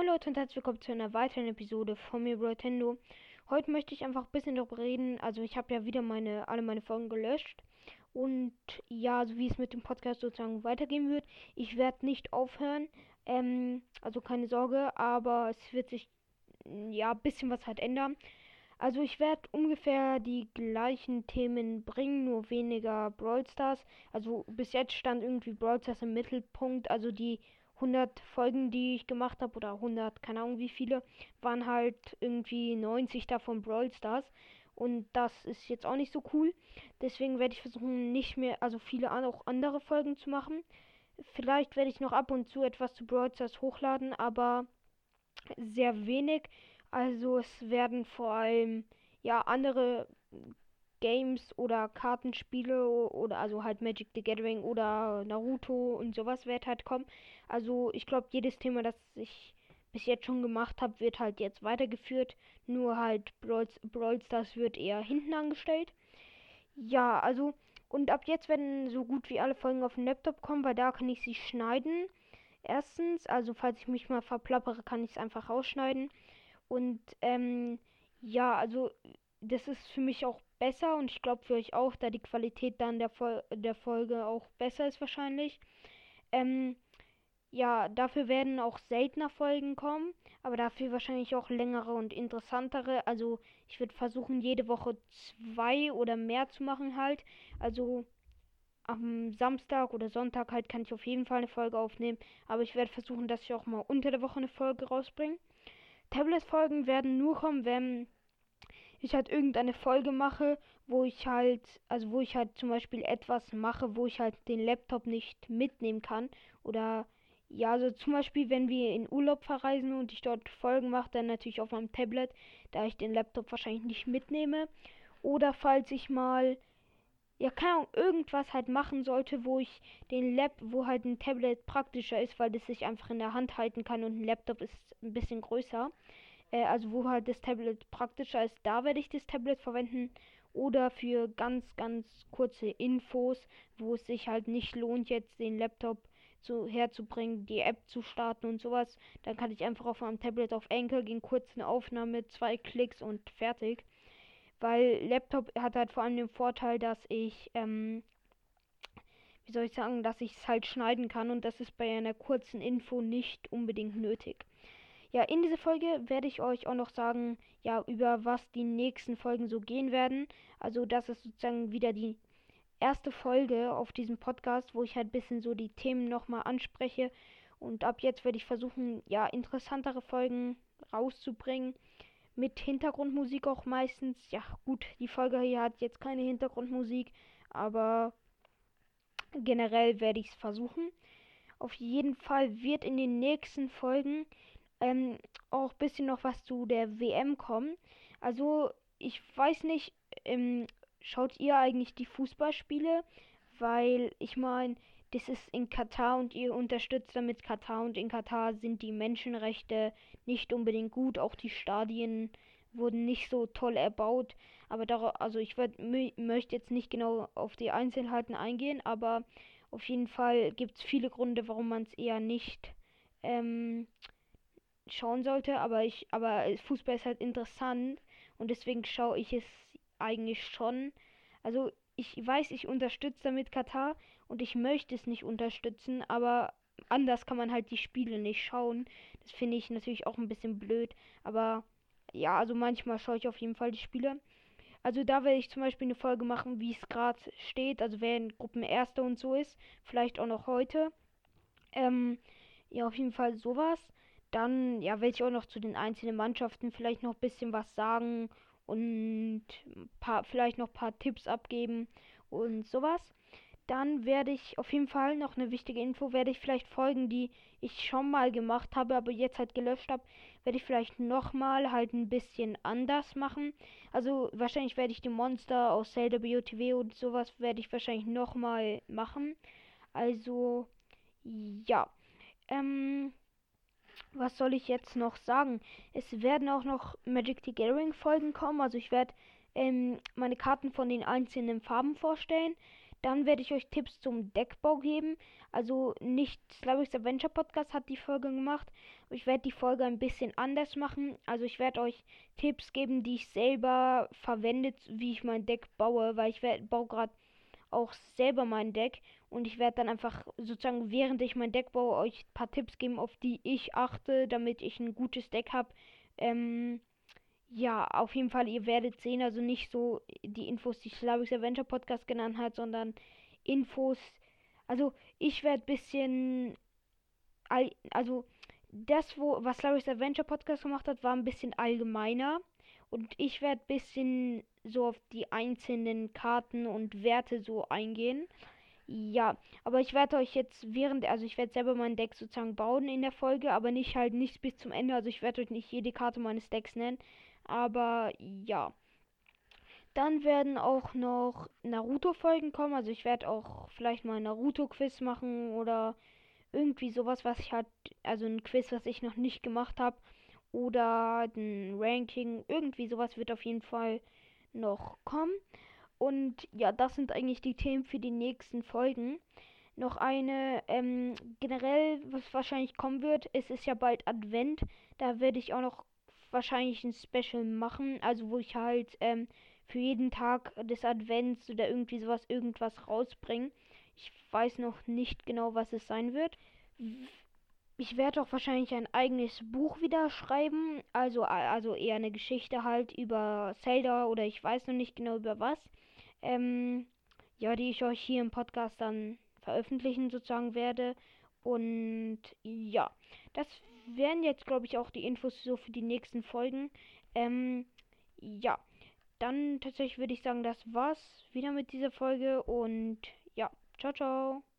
Moin Leute und herzlich willkommen zu einer weiteren Episode von mir Nintendo. Heute möchte ich einfach ein bisschen darüber reden. Also ich habe ja wieder meine alle meine Folgen gelöscht und ja, so wie es mit dem Podcast sozusagen weitergehen wird. Ich werde nicht aufhören, ähm, also keine Sorge, aber es wird sich ja ein bisschen was halt ändern. Also ich werde ungefähr die gleichen Themen bringen, nur weniger Brawl Stars. Also bis jetzt stand irgendwie Brawl Stars im Mittelpunkt, also die 100 Folgen, die ich gemacht habe, oder 100, keine Ahnung wie viele, waren halt irgendwie 90 davon Brawl Stars. Und das ist jetzt auch nicht so cool. Deswegen werde ich versuchen, nicht mehr, also viele auch andere Folgen zu machen. Vielleicht werde ich noch ab und zu etwas zu Brawl Stars hochladen, aber sehr wenig. Also es werden vor allem ja andere Games oder Kartenspiele oder also halt Magic the Gathering oder Naruto und sowas wird halt kommen. Also ich glaube, jedes Thema, das ich bis jetzt schon gemacht habe, wird halt jetzt weitergeführt. Nur halt Brawl, Brawl Stars wird eher hinten angestellt. Ja, also und ab jetzt werden so gut wie alle Folgen auf den Laptop kommen, weil da kann ich sie schneiden. Erstens, also falls ich mich mal verplappere, kann ich es einfach rausschneiden. Und ähm, ja, also das ist für mich auch besser und ich glaube für euch auch, da die Qualität dann der, Fol der Folge auch besser ist wahrscheinlich. Ähm, ja, dafür werden auch seltener Folgen kommen, aber dafür wahrscheinlich auch längere und interessantere. Also ich würde versuchen, jede Woche zwei oder mehr zu machen halt. Also am Samstag oder Sonntag halt kann ich auf jeden Fall eine Folge aufnehmen, aber ich werde versuchen, dass ich auch mal unter der Woche eine Folge rausbringe. Tablet-Folgen werden nur kommen, wenn ich halt irgendeine Folge mache, wo ich halt, also wo ich halt zum Beispiel etwas mache, wo ich halt den Laptop nicht mitnehmen kann. Oder ja, also zum Beispiel, wenn wir in Urlaub verreisen und ich dort Folgen mache, dann natürlich auf meinem Tablet, da ich den Laptop wahrscheinlich nicht mitnehme. Oder falls ich mal, ja, keine Ahnung, irgendwas halt machen sollte, wo ich den Lab, wo halt ein Tablet praktischer ist, weil das sich einfach in der Hand halten kann und ein Laptop ist ein bisschen größer äh, also wo halt das Tablet praktischer ist, da werde ich das Tablet verwenden. Oder für ganz, ganz kurze Infos, wo es sich halt nicht lohnt, jetzt den Laptop zu, herzubringen, die App zu starten und sowas. Dann kann ich einfach auf meinem Tablet auf Enkel gehen, kurz eine Aufnahme, zwei Klicks und fertig. Weil Laptop hat halt vor allem den Vorteil, dass ich, ähm, wie soll ich sagen, dass ich es halt schneiden kann und das ist bei einer kurzen Info nicht unbedingt nötig. Ja, in dieser Folge werde ich euch auch noch sagen, ja, über was die nächsten Folgen so gehen werden. Also, das ist sozusagen wieder die erste Folge auf diesem Podcast, wo ich halt ein bisschen so die Themen nochmal anspreche. Und ab jetzt werde ich versuchen, ja, interessantere Folgen rauszubringen. Mit Hintergrundmusik auch meistens. Ja, gut, die Folge hier hat jetzt keine Hintergrundmusik, aber generell werde ich es versuchen. Auf jeden Fall wird in den nächsten Folgen ähm, auch ein bisschen noch was zu der WM kommen. Also, ich weiß nicht, ähm, schaut ihr eigentlich die Fußballspiele? Weil ich meine, das ist in Katar und ihr unterstützt damit Katar und in Katar sind die Menschenrechte nicht unbedingt gut. Auch die Stadien wurden nicht so toll erbaut. Aber da, also ich würd, möchte jetzt nicht genau auf die Einzelheiten eingehen, aber auf jeden Fall gibt es viele Gründe, warum man es eher nicht ähm, schauen sollte, aber ich, aber Fußball ist halt interessant und deswegen schaue ich es eigentlich schon. Also ich weiß, ich unterstütze damit Katar und ich möchte es nicht unterstützen, aber anders kann man halt die Spiele nicht schauen. Das finde ich natürlich auch ein bisschen blöd, aber ja, also manchmal schaue ich auf jeden Fall die Spiele. Also da werde ich zum Beispiel eine Folge machen, wie es gerade steht, also wer in Gruppen Erster und so ist, vielleicht auch noch heute. Ähm, ja, auf jeden Fall sowas. Dann, ja, werde ich auch noch zu den einzelnen Mannschaften vielleicht noch ein bisschen was sagen und paar, vielleicht noch ein paar Tipps abgeben und sowas. Dann werde ich auf jeden Fall noch eine wichtige Info, werde ich vielleicht Folgen, die ich schon mal gemacht habe, aber jetzt halt gelöscht habe, werde ich vielleicht nochmal halt ein bisschen anders machen. Also wahrscheinlich werde ich die Monster aus Zelda BOTW und sowas werde ich wahrscheinlich nochmal machen. Also ja. Ähm, was soll ich jetzt noch sagen? Es werden auch noch Magic the Gathering Folgen kommen. Also ich werde ähm, meine Karten von den einzelnen Farben vorstellen. Dann werde ich euch Tipps zum Deckbau geben. Also nicht Slavics Adventure Podcast hat die Folge gemacht. Ich werde die Folge ein bisschen anders machen. Also ich werde euch Tipps geben, die ich selber verwendet, wie ich mein Deck baue, weil ich baue gerade auch selber mein Deck und ich werde dann einfach sozusagen während ich mein Deck baue euch ein paar Tipps geben, auf die ich achte, damit ich ein gutes Deck habe. Ähm, ja, auf jeden Fall, ihr werdet sehen, also nicht so die Infos, die Slavics Adventure Podcast genannt hat, sondern Infos. Also ich werde bisschen, also das, wo was Slavics Adventure Podcast gemacht hat, war ein bisschen allgemeiner und ich werde bisschen so auf die einzelnen Karten und Werte so eingehen. Ja, aber ich werde euch jetzt während, also ich werde selber mein Deck sozusagen bauen in der Folge, aber nicht halt nicht bis zum Ende. Also ich werde euch nicht jede Karte meines Decks nennen. Aber ja. Dann werden auch noch Naruto-Folgen kommen. Also ich werde auch vielleicht mal Naruto-Quiz machen oder irgendwie sowas, was ich halt, also ein Quiz, was ich noch nicht gemacht habe. Oder ein Ranking. Irgendwie sowas wird auf jeden Fall noch kommen. Und ja, das sind eigentlich die Themen für die nächsten Folgen. Noch eine, ähm, generell, was wahrscheinlich kommen wird, es ist ja bald Advent. Da werde ich auch noch wahrscheinlich ein Special machen, also wo ich halt ähm, für jeden Tag des Advents oder irgendwie sowas irgendwas rausbringe. Ich weiß noch nicht genau, was es sein wird. Ich werde auch wahrscheinlich ein eigenes Buch wieder schreiben, also also eher eine Geschichte halt über Zelda oder ich weiß noch nicht genau über was. Ähm, ja, die ich euch hier im Podcast dann veröffentlichen sozusagen werde. Und ja, das wären jetzt, glaube ich, auch die Infos so für die nächsten Folgen. Ähm, ja, dann tatsächlich würde ich sagen, das war's wieder mit dieser Folge und ja, ciao, ciao.